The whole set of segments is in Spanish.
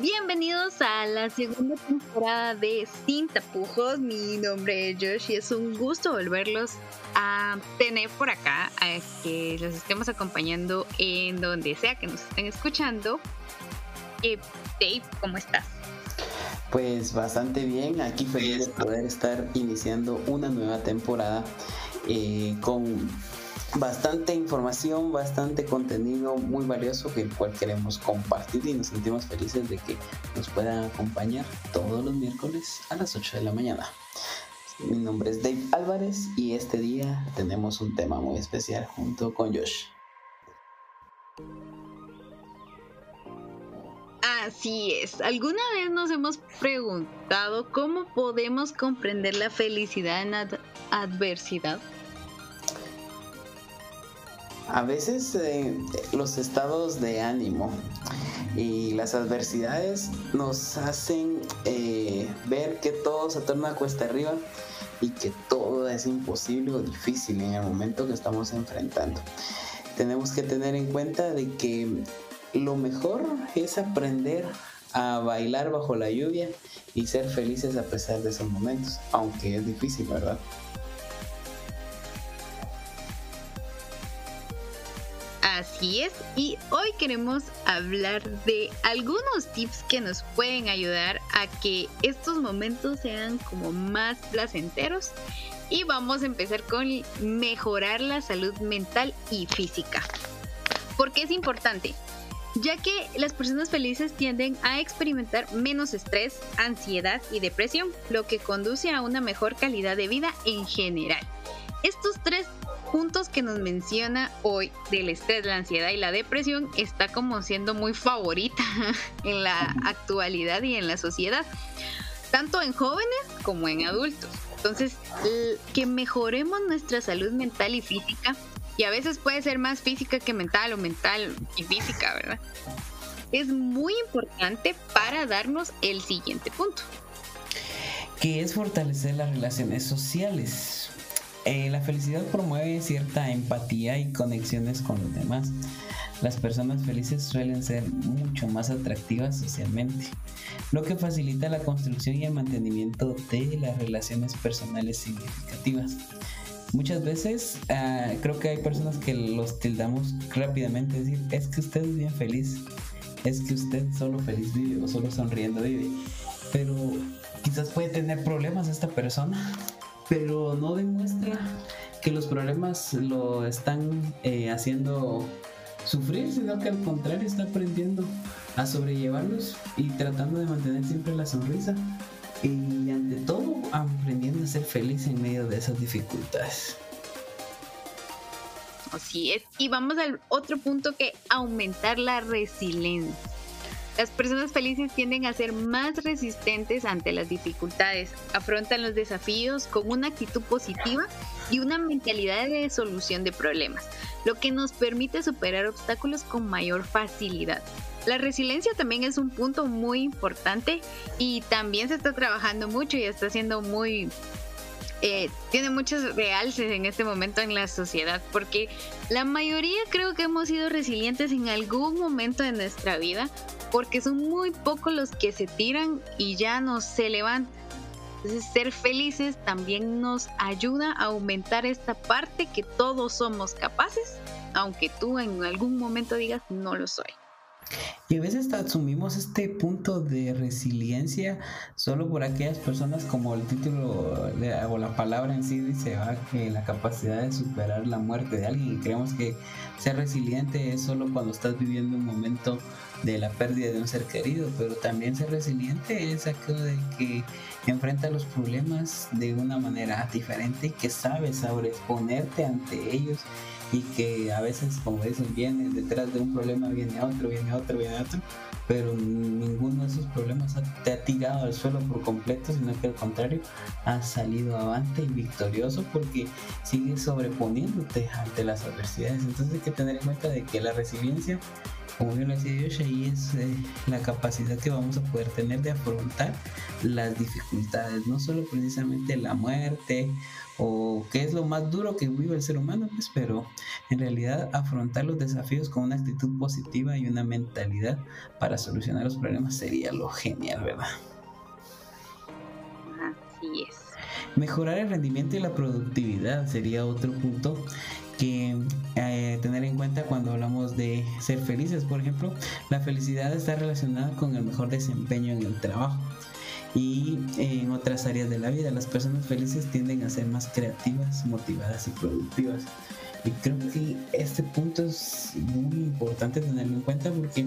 bienvenidos a la segunda temporada de Sin Tapujos. Mi nombre es Josh y es un gusto volverlos a tener por acá, a que los estemos acompañando en donde sea que nos estén escuchando. Eh, Dave, ¿cómo estás? Pues bastante bien, aquí feliz de poder estar iniciando una nueva temporada eh, con bastante información, bastante contenido muy valioso que el cual queremos compartir y nos sentimos felices de que nos puedan acompañar todos los miércoles a las 8 de la mañana. Mi nombre es Dave Álvarez y este día tenemos un tema muy especial junto con Josh. Así es. ¿Alguna vez nos hemos preguntado cómo podemos comprender la felicidad en adversidad? A veces eh, los estados de ánimo y las adversidades nos hacen eh, ver que todo se torna cuesta arriba y que todo es imposible o difícil en el momento que estamos enfrentando. Tenemos que tener en cuenta de que lo mejor es aprender a bailar bajo la lluvia y ser felices a pesar de esos momentos, aunque es difícil, ¿verdad? Así es, y hoy queremos hablar de algunos tips que nos pueden ayudar a que estos momentos sean como más placenteros. Y vamos a empezar con mejorar la salud mental y física. Porque es importante, ya que las personas felices tienden a experimentar menos estrés, ansiedad y depresión, lo que conduce a una mejor calidad de vida en general. Estos tres puntos que nos menciona hoy del estrés, la ansiedad y la depresión está como siendo muy favorita en la actualidad y en la sociedad, tanto en jóvenes como en adultos. Entonces, que mejoremos nuestra salud mental y física, y a veces puede ser más física que mental o mental y física, ¿verdad? Es muy importante para darnos el siguiente punto. Que es fortalecer las relaciones sociales eh, la felicidad promueve cierta empatía y conexiones con los demás. Las personas felices suelen ser mucho más atractivas socialmente, lo que facilita la construcción y el mantenimiento de las relaciones personales significativas. Muchas veces ah, creo que hay personas que los tildamos rápidamente, decir, es que usted es bien feliz, es que usted solo feliz vive o solo sonriendo vive. Pero quizás puede tener problemas esta persona pero no demuestra que los problemas lo están eh, haciendo sufrir, sino que al contrario está aprendiendo a sobrellevarlos y tratando de mantener siempre la sonrisa y ante todo aprendiendo a ser feliz en medio de esas dificultades. Así es. Y vamos al otro punto que aumentar la resiliencia. Las personas felices tienden a ser más resistentes ante las dificultades, afrontan los desafíos con una actitud positiva y una mentalidad de solución de problemas, lo que nos permite superar obstáculos con mayor facilidad. La resiliencia también es un punto muy importante y también se está trabajando mucho y está siendo muy eh, tiene muchos realces en este momento en la sociedad, porque la mayoría creo que hemos sido resilientes en algún momento de nuestra vida, porque son muy pocos los que se tiran y ya no se levantan. Entonces, ser felices también nos ayuda a aumentar esta parte que todos somos capaces, aunque tú en algún momento digas no lo soy. Y a veces asumimos este punto de resiliencia solo por aquellas personas como el título o la palabra en sí dice que la capacidad de superar la muerte de alguien y creemos que ser resiliente es solo cuando estás viviendo un momento de la pérdida de un ser querido, pero también ser resiliente es aquello de que enfrenta los problemas de una manera diferente y que sabes sobreponerte ante ellos y que a veces, como dicen, viene detrás de un problema, viene otro, viene otro, viene otro, pero ninguno de esos problemas te ha tirado al suelo por completo, sino que al contrario, has salido avante y victorioso porque sigues sobreponiéndote ante las adversidades. Entonces hay que tener en cuenta de que la resiliencia como bien lo decía Josh, ahí es eh, la capacidad que vamos a poder tener de afrontar las dificultades, no solo precisamente la muerte o qué es lo más duro que vive el ser humano, pues, pero en realidad afrontar los desafíos con una actitud positiva y una mentalidad para solucionar los problemas sería lo genial, ¿verdad? Así es. Mejorar el rendimiento y la productividad sería otro punto ser felices. Por ejemplo, la felicidad está relacionada con el mejor desempeño en el trabajo y en otras áreas de la vida. Las personas felices tienden a ser más creativas, motivadas y productivas. Y creo que este punto es muy importante tenerlo en cuenta porque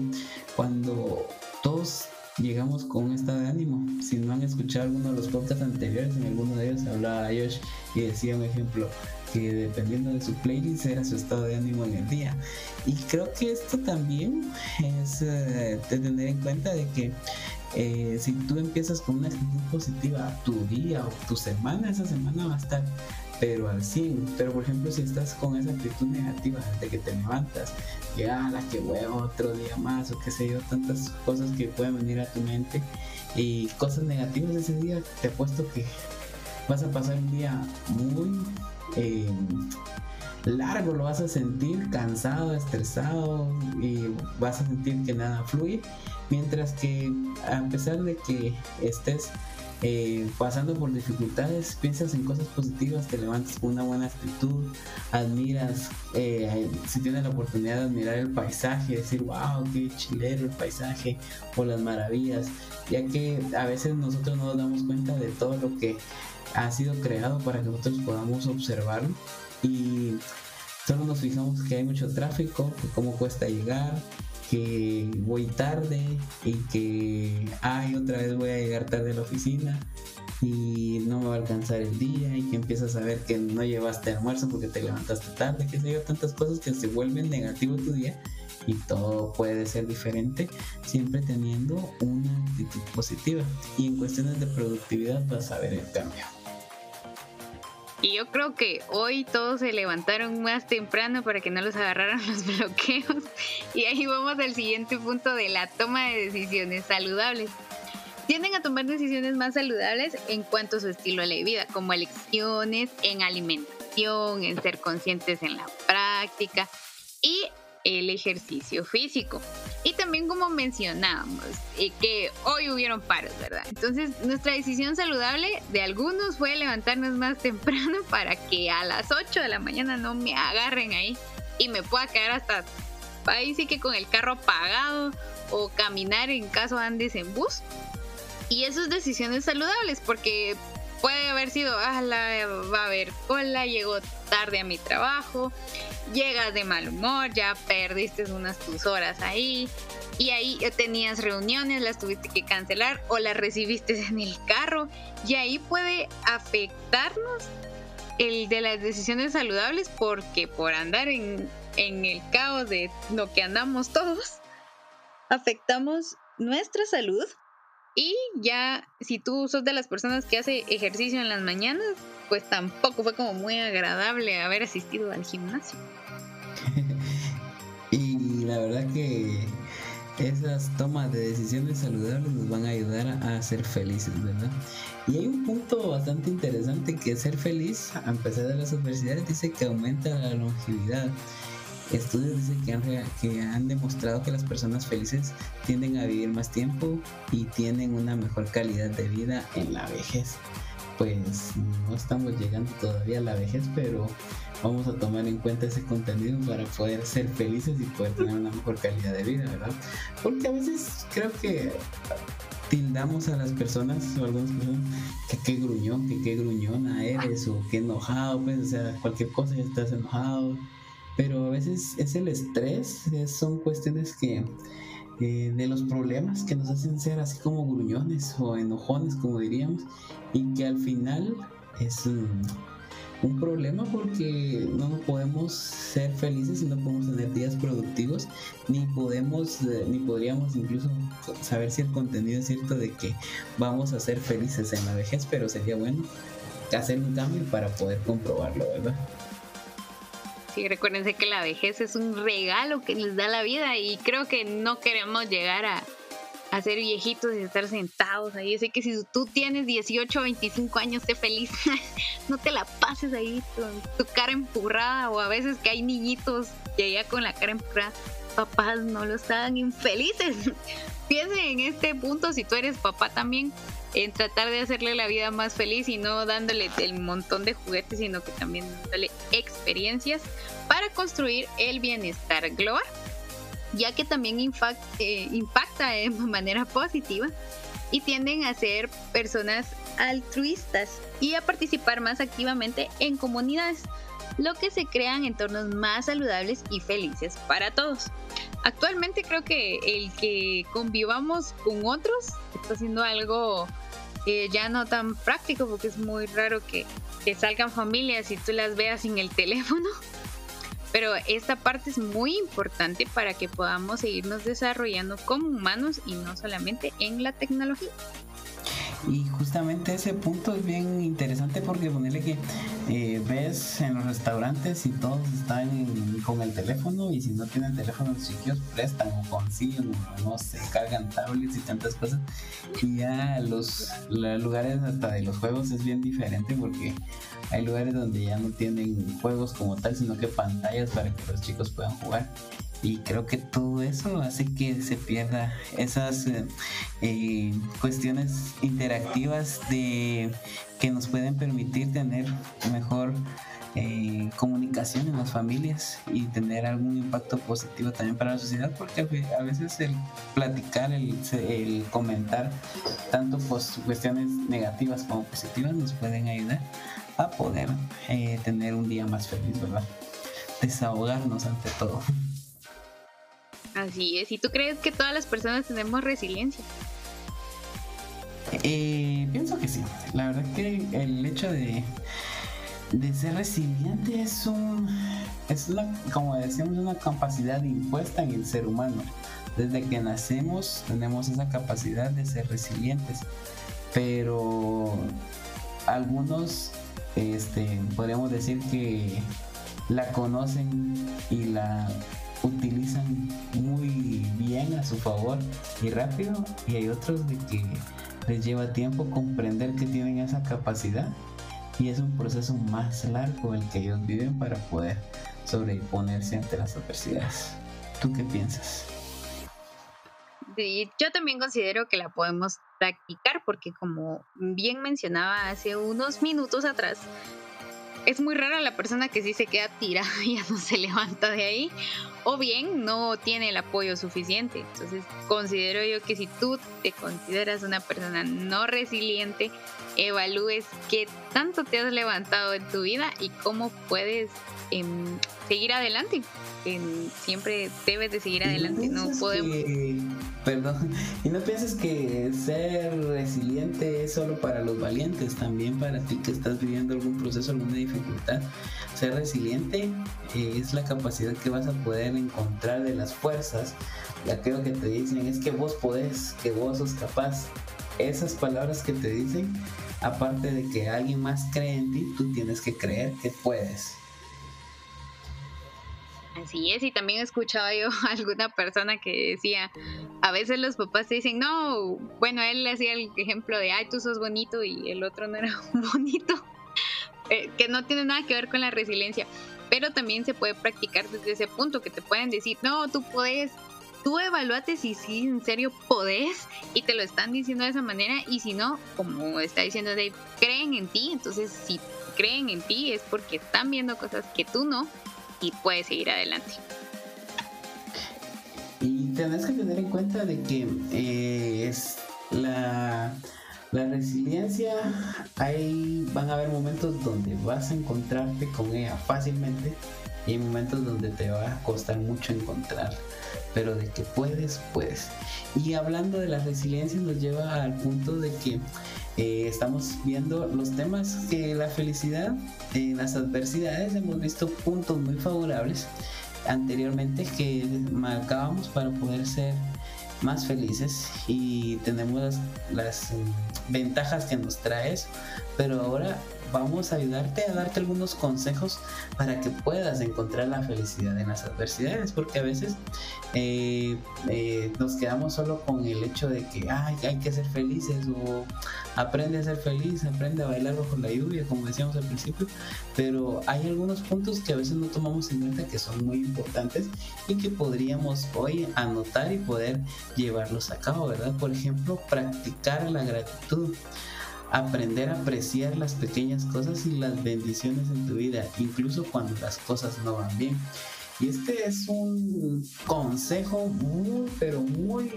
cuando todos llegamos con un estado de ánimo. Si no han escuchado alguno de los podcasts anteriores, en alguno de ellos hablaba Josh y decía un ejemplo que dependiendo de su playlist era su estado de ánimo en el día. Y creo que esto también es eh, de tener en cuenta de que eh, si tú empiezas con una actitud positiva tu día o tu semana, esa semana va a estar pero al 100. Pero por ejemplo, si estás con esa actitud negativa desde que te levantas, ya la que huevo otro día más o qué sé yo, tantas cosas que pueden venir a tu mente y cosas negativas de ese día, te apuesto que vas a pasar un día muy eh, largo, lo vas a sentir cansado, estresado y vas a sentir que nada fluye. Mientras que a pesar de que estés eh, pasando por dificultades, piensas en cosas positivas, te levantas con una buena actitud, admiras, eh, si tienes la oportunidad de admirar el paisaje, decir, wow, qué chilero el paisaje o las maravillas, ya que a veces nosotros no nos damos cuenta de todo lo que ha sido creado para que nosotros podamos observarlo y solo nos fijamos que hay mucho tráfico, que cómo cuesta llegar, que voy tarde y que ay otra vez voy a llegar tarde a la oficina y no me va a alcanzar el día y que empiezas a ver que no llevaste almuerzo porque te levantaste tarde, que se yo, tantas cosas que se vuelven negativo tu día y todo puede ser diferente siempre teniendo una actitud positiva y en cuestiones de productividad vas a ver el cambio. Y yo creo que hoy todos se levantaron más temprano para que no los agarraran los bloqueos. Y ahí vamos al siguiente punto de la toma de decisiones saludables. Tienden a tomar decisiones más saludables en cuanto a su estilo de vida, como elecciones en alimentación, en ser conscientes en la práctica y el ejercicio físico. Y también como mencionábamos, eh, que hoy hubieron paros, ¿verdad? Entonces nuestra decisión saludable de algunos fue levantarnos más temprano para que a las 8 de la mañana no me agarren ahí y me pueda quedar hasta ahí sí que con el carro apagado o caminar en caso andes en bus. Y esas decisiones saludables porque puede haber sido, ah, la, va a haber cola, llegó tarde a mi trabajo, llegas de mal humor, ya perdiste unas tus horas ahí y ahí tenías reuniones, las tuviste que cancelar o las recibiste en el carro y ahí puede afectarnos el de las decisiones saludables porque por andar en, en el caos de lo que andamos todos, afectamos nuestra salud y ya, si tú sos de las personas que hace ejercicio en las mañanas, pues tampoco fue como muy agradable haber asistido al gimnasio. y la verdad que esas tomas de decisiones saludables nos van a ayudar a, ser felices, ¿verdad? Y hay un punto bastante interesante que ser feliz, a pesar de las adversidades, dice que aumenta la longevidad. Estudios dicen que han, que han demostrado que las personas felices tienden a vivir más tiempo y tienen una mejor calidad de vida en la vejez. Pues no estamos llegando todavía a la vejez, pero vamos a tomar en cuenta ese contenido para poder ser felices y poder tener una mejor calidad de vida, ¿verdad? Porque a veces creo que tildamos a las personas o algunas personas que qué gruñón, que qué gruñona eres o qué enojado, pues, o sea, cualquier cosa ya estás enojado pero a veces es el estrés, son cuestiones que eh, de los problemas que nos hacen ser así como gruñones o enojones, como diríamos, y que al final es un, problema porque no podemos ser felices y no podemos tener días productivos, ni podemos, eh, ni podríamos incluso saber si el contenido es cierto de que vamos a ser felices en la vejez, pero sería bueno hacer un cambio para poder comprobarlo, ¿verdad? Sí, recuérdense que la vejez es un regalo que les da la vida y creo que no queremos llegar a, a ser viejitos y estar sentados ahí. Sé que si tú tienes 18 o 25 años, sé feliz. no te la pases ahí con tu cara empurrada o a veces que hay niñitos que ya con la cara empurrada. Papás no los hagan infelices. Piensen en este punto si tú eres papá también en tratar de hacerle la vida más feliz y no dándole el montón de juguetes, sino que también dándole experiencias para construir el bienestar global, ya que también eh, impacta de manera positiva y tienden a ser personas altruistas y a participar más activamente en comunidades, lo que se crean entornos más saludables y felices para todos. Actualmente creo que el que convivamos con otros está siendo algo ya no tan práctico porque es muy raro que, que salgan familias y tú las veas en el teléfono. Pero esta parte es muy importante para que podamos seguirnos desarrollando como humanos y no solamente en la tecnología. Y justamente ese punto es bien interesante porque ponerle que eh, ves en los restaurantes y todos están con el teléfono y si no tienen teléfono los sitios prestan o consiguen o no se cargan tablets y tantas cosas. Y ya los lugares hasta de los juegos es bien diferente porque hay lugares donde ya no tienen juegos como tal, sino que pantallas para que los chicos puedan jugar y creo que todo eso hace que se pierda esas eh, eh, cuestiones interactivas de que nos pueden permitir tener mejor eh, comunicación en las familias y tener algún impacto positivo también para la sociedad porque a veces el platicar el, el comentar tanto pues, cuestiones negativas como positivas nos pueden ayudar a poder tener un día más feliz verdad desahogarnos ante todo Así es. ¿Y tú crees que todas las personas tenemos resiliencia? Eh, pienso que sí. La verdad que el hecho de, de ser resiliente es un es una, como decíamos una capacidad impuesta en el ser humano. Desde que nacemos tenemos esa capacidad de ser resilientes. Pero algunos este, podríamos decir que la conocen y la utilizan muy bien a su favor y rápido y hay otros de que les lleva tiempo comprender que tienen esa capacidad y es un proceso más largo el que ellos viven para poder sobreponerse ante las adversidades. ¿Tú qué piensas? Yo también considero que la podemos practicar porque como bien mencionaba hace unos minutos atrás, es muy rara la persona que sí se queda tirada y ya no se levanta de ahí, o bien no tiene el apoyo suficiente. Entonces considero yo que si tú te consideras una persona no resiliente, evalúes qué tanto te has levantado en tu vida y cómo puedes em, seguir adelante. siempre debes de seguir adelante, no, podemos... perdón, y no pienses que ser resiliente es solo para los valientes, también para ti que estás viviendo algún proceso, alguna dificultad. Ser resiliente eh, es la capacidad que vas a poder encontrar de las fuerzas, y aquello que te dicen es que vos podés, que vos sos capaz. Esas palabras que te dicen, aparte de que alguien más cree en ti, tú tienes que creer que puedes. Así es, y también escuchaba yo a alguna persona que decía, a veces los papás te dicen, no, bueno, él hacía el ejemplo de, ay, tú sos bonito y el otro no era bonito, eh, que no tiene nada que ver con la resiliencia, pero también se puede practicar desde ese punto, que te pueden decir, no, tú puedes, tú evalúate si sí, en serio podés, y te lo están diciendo de esa manera, y si no, como está diciendo Dave, creen en ti, entonces si creen en ti es porque están viendo cosas que tú no, y puedes seguir adelante. Y tenés que tener en cuenta de que eh, es la, la resiliencia, hay, van a haber momentos donde vas a encontrarte con ella fácilmente y hay momentos donde te va a costar mucho encontrar, pero de que puedes, puedes. Y hablando de la resiliencia nos lleva al punto de que eh, estamos viendo los temas que la felicidad en las adversidades hemos visto puntos muy favorables anteriormente que marcábamos para poder ser más felices y tenemos las, ventajas que nos trae eso pero ahora vamos a ayudarte a darte algunos consejos para que puedas encontrar la felicidad en las adversidades, porque a veces eh, eh, nos quedamos solo con el hecho de que hay que ser felices o aprende a ser feliz, aprende a bailar bajo la lluvia, como decíamos al principio, pero hay algunos puntos que a veces no tomamos en cuenta que son muy importantes y que podríamos hoy anotar y poder llevarlos a cabo, ¿verdad? Por ejemplo, practicar la gratitud aprender a apreciar las pequeñas cosas y las bendiciones en tu vida, incluso cuando las cosas no van bien. Y este es un consejo muy, pero muy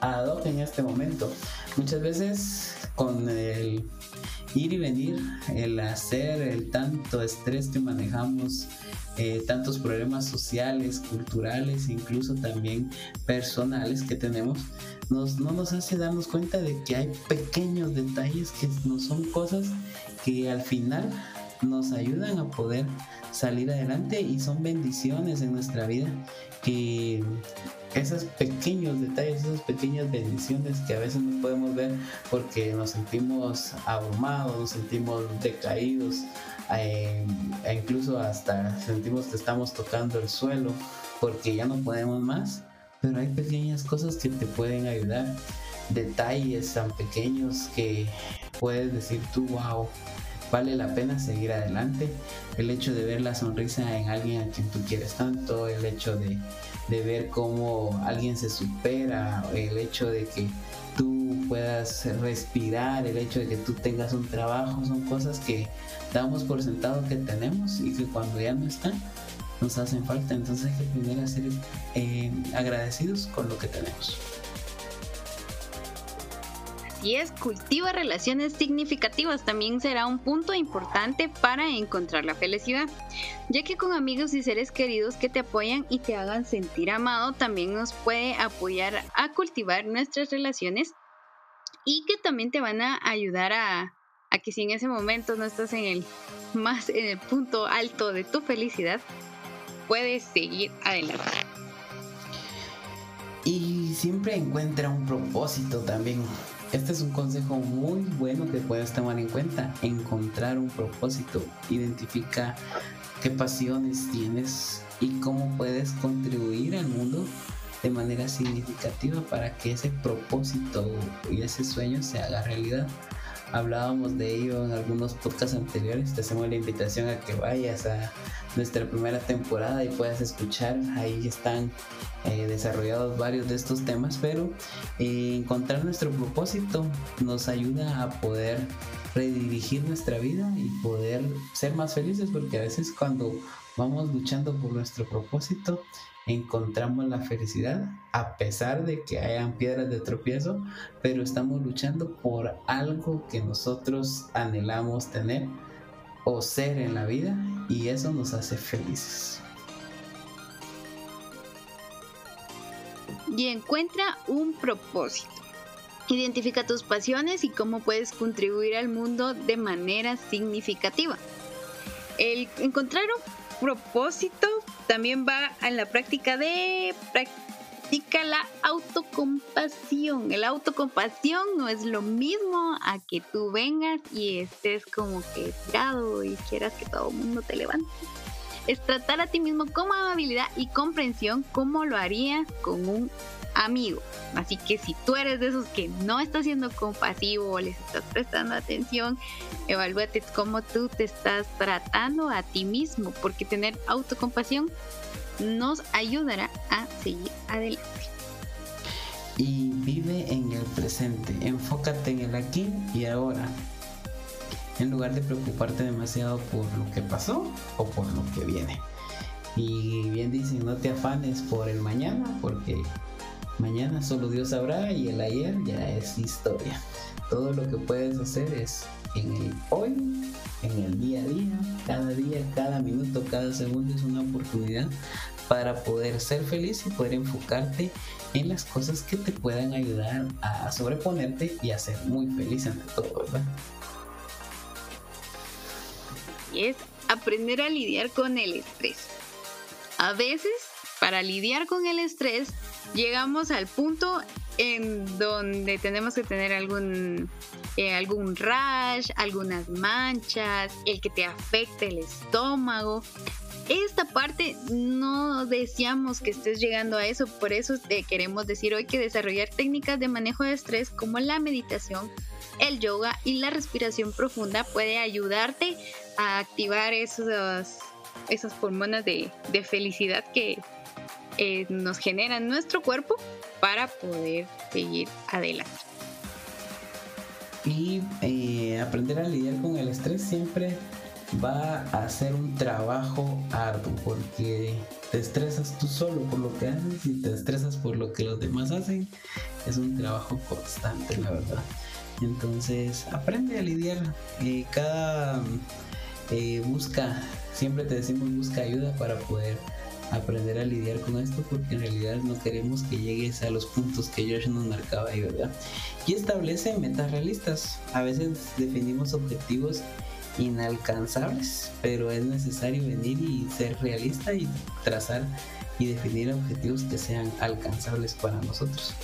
ad hoc en este momento. Muchas veces con el ir y venir, el hacer, el tanto estrés que manejamos, eh, tantos problemas sociales, culturales, incluso también personales que tenemos, nos, no nos hace darnos cuenta de que hay pequeños detalles que no son cosas que al final nos ayudan a poder salir adelante y son bendiciones en nuestra vida que esos pequeños detalles, esas pequeñas bendiciones que a veces no podemos ver porque nos sentimos abrumados, nos sentimos decaídos, e incluso hasta sentimos que estamos tocando el suelo porque ya no podemos más, pero hay pequeñas cosas que te pueden ayudar, detalles tan pequeños que puedes decir tú, wow, vale la pena seguir adelante. El hecho de ver la sonrisa en alguien a quien tú quieres tanto, el hecho de, ver cómo alguien se supera, el hecho de que tú puedas respirar, el hecho de que tú tengas un trabajo, son cosas que damos por sentado que tenemos y que cuando ya no están nos hacen falta. Entonces hay que a ser eh, agradecidos con lo que tenemos y es, cultiva relaciones significativas también será un punto importante para encontrar la felicidad, ya que con amigos y seres queridos que te apoyan y te hagan sentir amado también nos puede apoyar a cultivar nuestras relaciones y que también te van a ayudar a, a que si en ese momento no estás en el más en el punto alto de tu felicidad, puedes seguir adelante. Y siempre encuentra un propósito también. Este es un consejo muy bueno que puedes tomar en cuenta. Encontrar un propósito. Identifica qué pasiones tienes y cómo puedes contribuir al mundo de manera significativa para que ese propósito y ese sueño se haga realidad hablábamos de ello en algunos podcasts anteriores. Te hacemos la invitación a que vayas a nuestra primera temporada y puedas escuchar. Ahí están eh, desarrollados varios de estos temas, pero eh, encontrar nuestro propósito nos ayuda a poder redirigir nuestra vida y poder ser más felices porque a veces cuando vamos luchando por nuestro propósito encontramos la felicidad a pesar de que hayan piedras de tropiezo, pero estamos luchando por algo que nosotros anhelamos tener o ser en la vida y eso nos hace felices. Y encuentra un propósito. Identifica tus pasiones y cómo puedes contribuir al mundo de manera significativa. El encontrar un propósito también va en la práctica de practica la autocompasión. El autocompasión no es lo mismo a que tú vengas y estés como que tirado y quieras que todo el mundo te levante. Es tratar a ti mismo con amabilidad y comprensión como lo harías con un amigo. Así que si tú eres de esos que no estás siendo compasivo o les estás prestando atención, evalúate cómo tú te estás tratando a ti mismo, porque tener autocompasión nos ayudará a seguir adelante. Y vive en el presente, enfócate en el aquí y ahora, en lugar de preocuparte demasiado por lo que pasó o por lo que viene. Y bien dicen, no te afanes por el mañana, porque Mañana solo Dios sabrá y el ayer ya es historia. Todo lo que puedes hacer es en el hoy, en el día a día, cada día, cada minuto, cada segundo es una oportunidad para poder ser feliz y poder enfocarte en las cosas que te puedan ayudar a sobreponerte y a ser muy feliz ante todo, ¿verdad? Y es aprender a lidiar con el estrés. A veces, para lidiar con el estrés, llegamos al punto en donde tenemos que tener algún eh, algún rash, algunas manchas, el que te afecte el estómago. Esta parte no deseamos que estés llegando a eso, por eso te queremos decir hoy que desarrollar técnicas de manejo de estrés como la meditación, el yoga y la respiración profunda puede ayudarte a activar esas hormonas de, felicidad que eh, nos generan nuestro cuerpo para poder seguir adelante. Y eh, aprender a lidiar con el estrés siempre va a ser un trabajo arduo porque te estresas tú solo por lo que haces y te estresas por lo que los demás hacen. Es un trabajo constante, la verdad. Entonces, aprende a lidiar. Eh, cada eh, busca, siempre te decimos busca ayuda para poder aprender a lidiar con esto porque en realidad no queremos que llegues a los puntos que George nos marcaba ahí, ¿verdad? Y establece metas realistas. A veces definimos objetivos inalcanzables, pero es necesario venir y ser realista y trazar y definir objetivos que sean alcanzables para nosotros.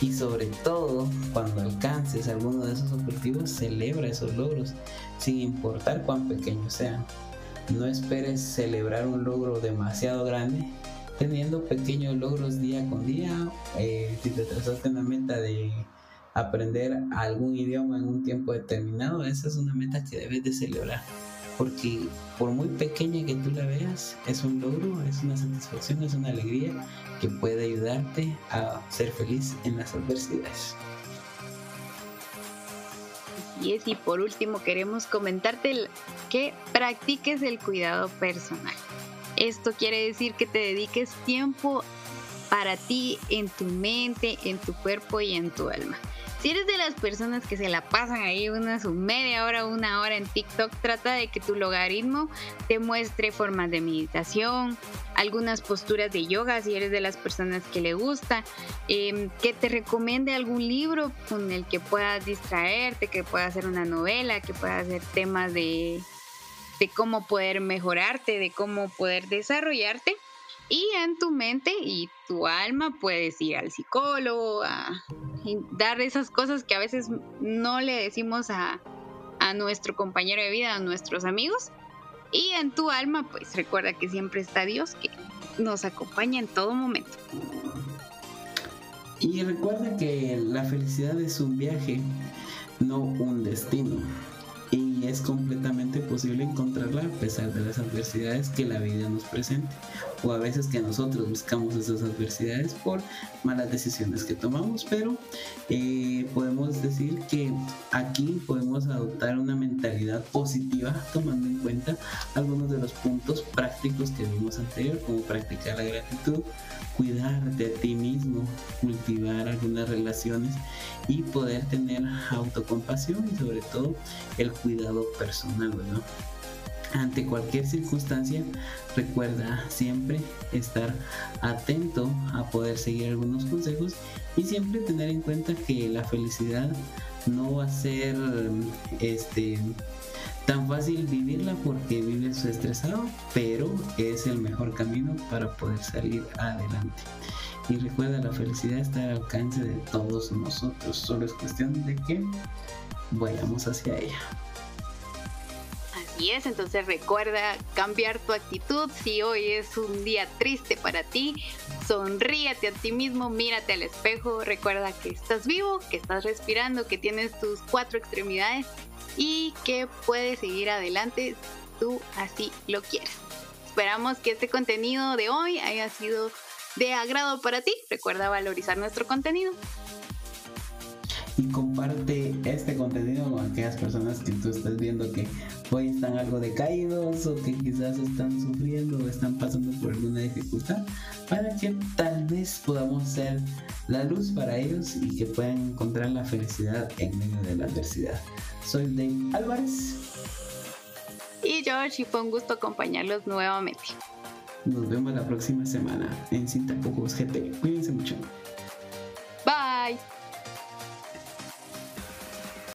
Y sobre todo, cuando alcances alguno de esos objetivos, celebra esos logros, sin importar cuán pequeños sean. No esperes celebrar un logro demasiado grande, teniendo pequeños logros día con día. Eh, si te trazaste una meta de aprender algún idioma en un tiempo determinado, esa es una meta que debes de celebrar. Porque por muy pequeña que tú la veas, es un logro, es una satisfacción, es una alegría que puede ayudarte a ser feliz en las adversidades. Y y por último queremos comentarte que practiques el cuidado personal. Esto quiere decir que te dediques tiempo para ti en tu mente, en tu cuerpo y en tu alma. Si eres de las personas que se la pasan ahí una su media hora, una hora en TikTok, trata de que tu logaritmo te muestre formas de meditación, algunas posturas de yoga, si eres de las personas que le gusta, em, que te recomiende algún libro con el que puedas distraerte, que pueda ser una novela, que pueda hacer temas de, de cómo poder mejorarte, de cómo poder desarrollarte. Y en tu mente y tu alma puedes ir al psicólogo, a dar esas cosas que a veces no le decimos a, a nuestro compañero de vida, a nuestros amigos. Y en tu alma, pues recuerda que siempre está Dios que nos acompaña en todo momento. Y recuerda que la felicidad es un viaje, no un destino y es completamente posible encontrarla a pesar de las adversidades que la vida nos presente o a veces que nosotros buscamos esas adversidades por malas decisiones que tomamos, pero eh, podemos decir que aquí podemos adoptar una mentalidad positiva tomando en cuenta algunos de los puntos prácticos que vimos anterior, como practicar la gratitud, cuidarte a ti mismo, cultivar algunas relaciones y poder tener autocompasión y sobre todo el cuidado personal, ¿verdad? Ante cualquier circunstancia, recuerda siempre estar atento a poder seguir algunos consejos y siempre tener en cuenta que la felicidad no va a ser este tan fácil vivirla porque vives estresado, pero es el mejor camino para poder salir adelante. Y recuerda, la felicidad está al alcance de todos nosotros, solo es cuestión de que vayamos hacia ella. Así es, entonces recuerda cambiar tu actitud. Si hoy es un día triste para ti, sonríete a ti mismo, mírate al espejo, recuerda que estás vivo, que estás respirando, que tienes tus cuatro extremidades y que puedes seguir adelante tú así lo quieres. Esperamos que este contenido de hoy haya sido de agrado para ti. Recuerda valorizar nuestro contenido y comparte este contenido con aquellas personas que tú estás viendo que algo decaídos o que quizás están sufriendo o están pasando por alguna dificultad para que tal vez podamos ser la luz para ellos y que puedan encontrar la felicidad en medio de la adversidad. Soy Dave Álvarez. Y George, y fue un gusto acompañarlos nuevamente. Nos vemos la próxima semana en Cinta Pocos GT. Cuídense mucho. Bye.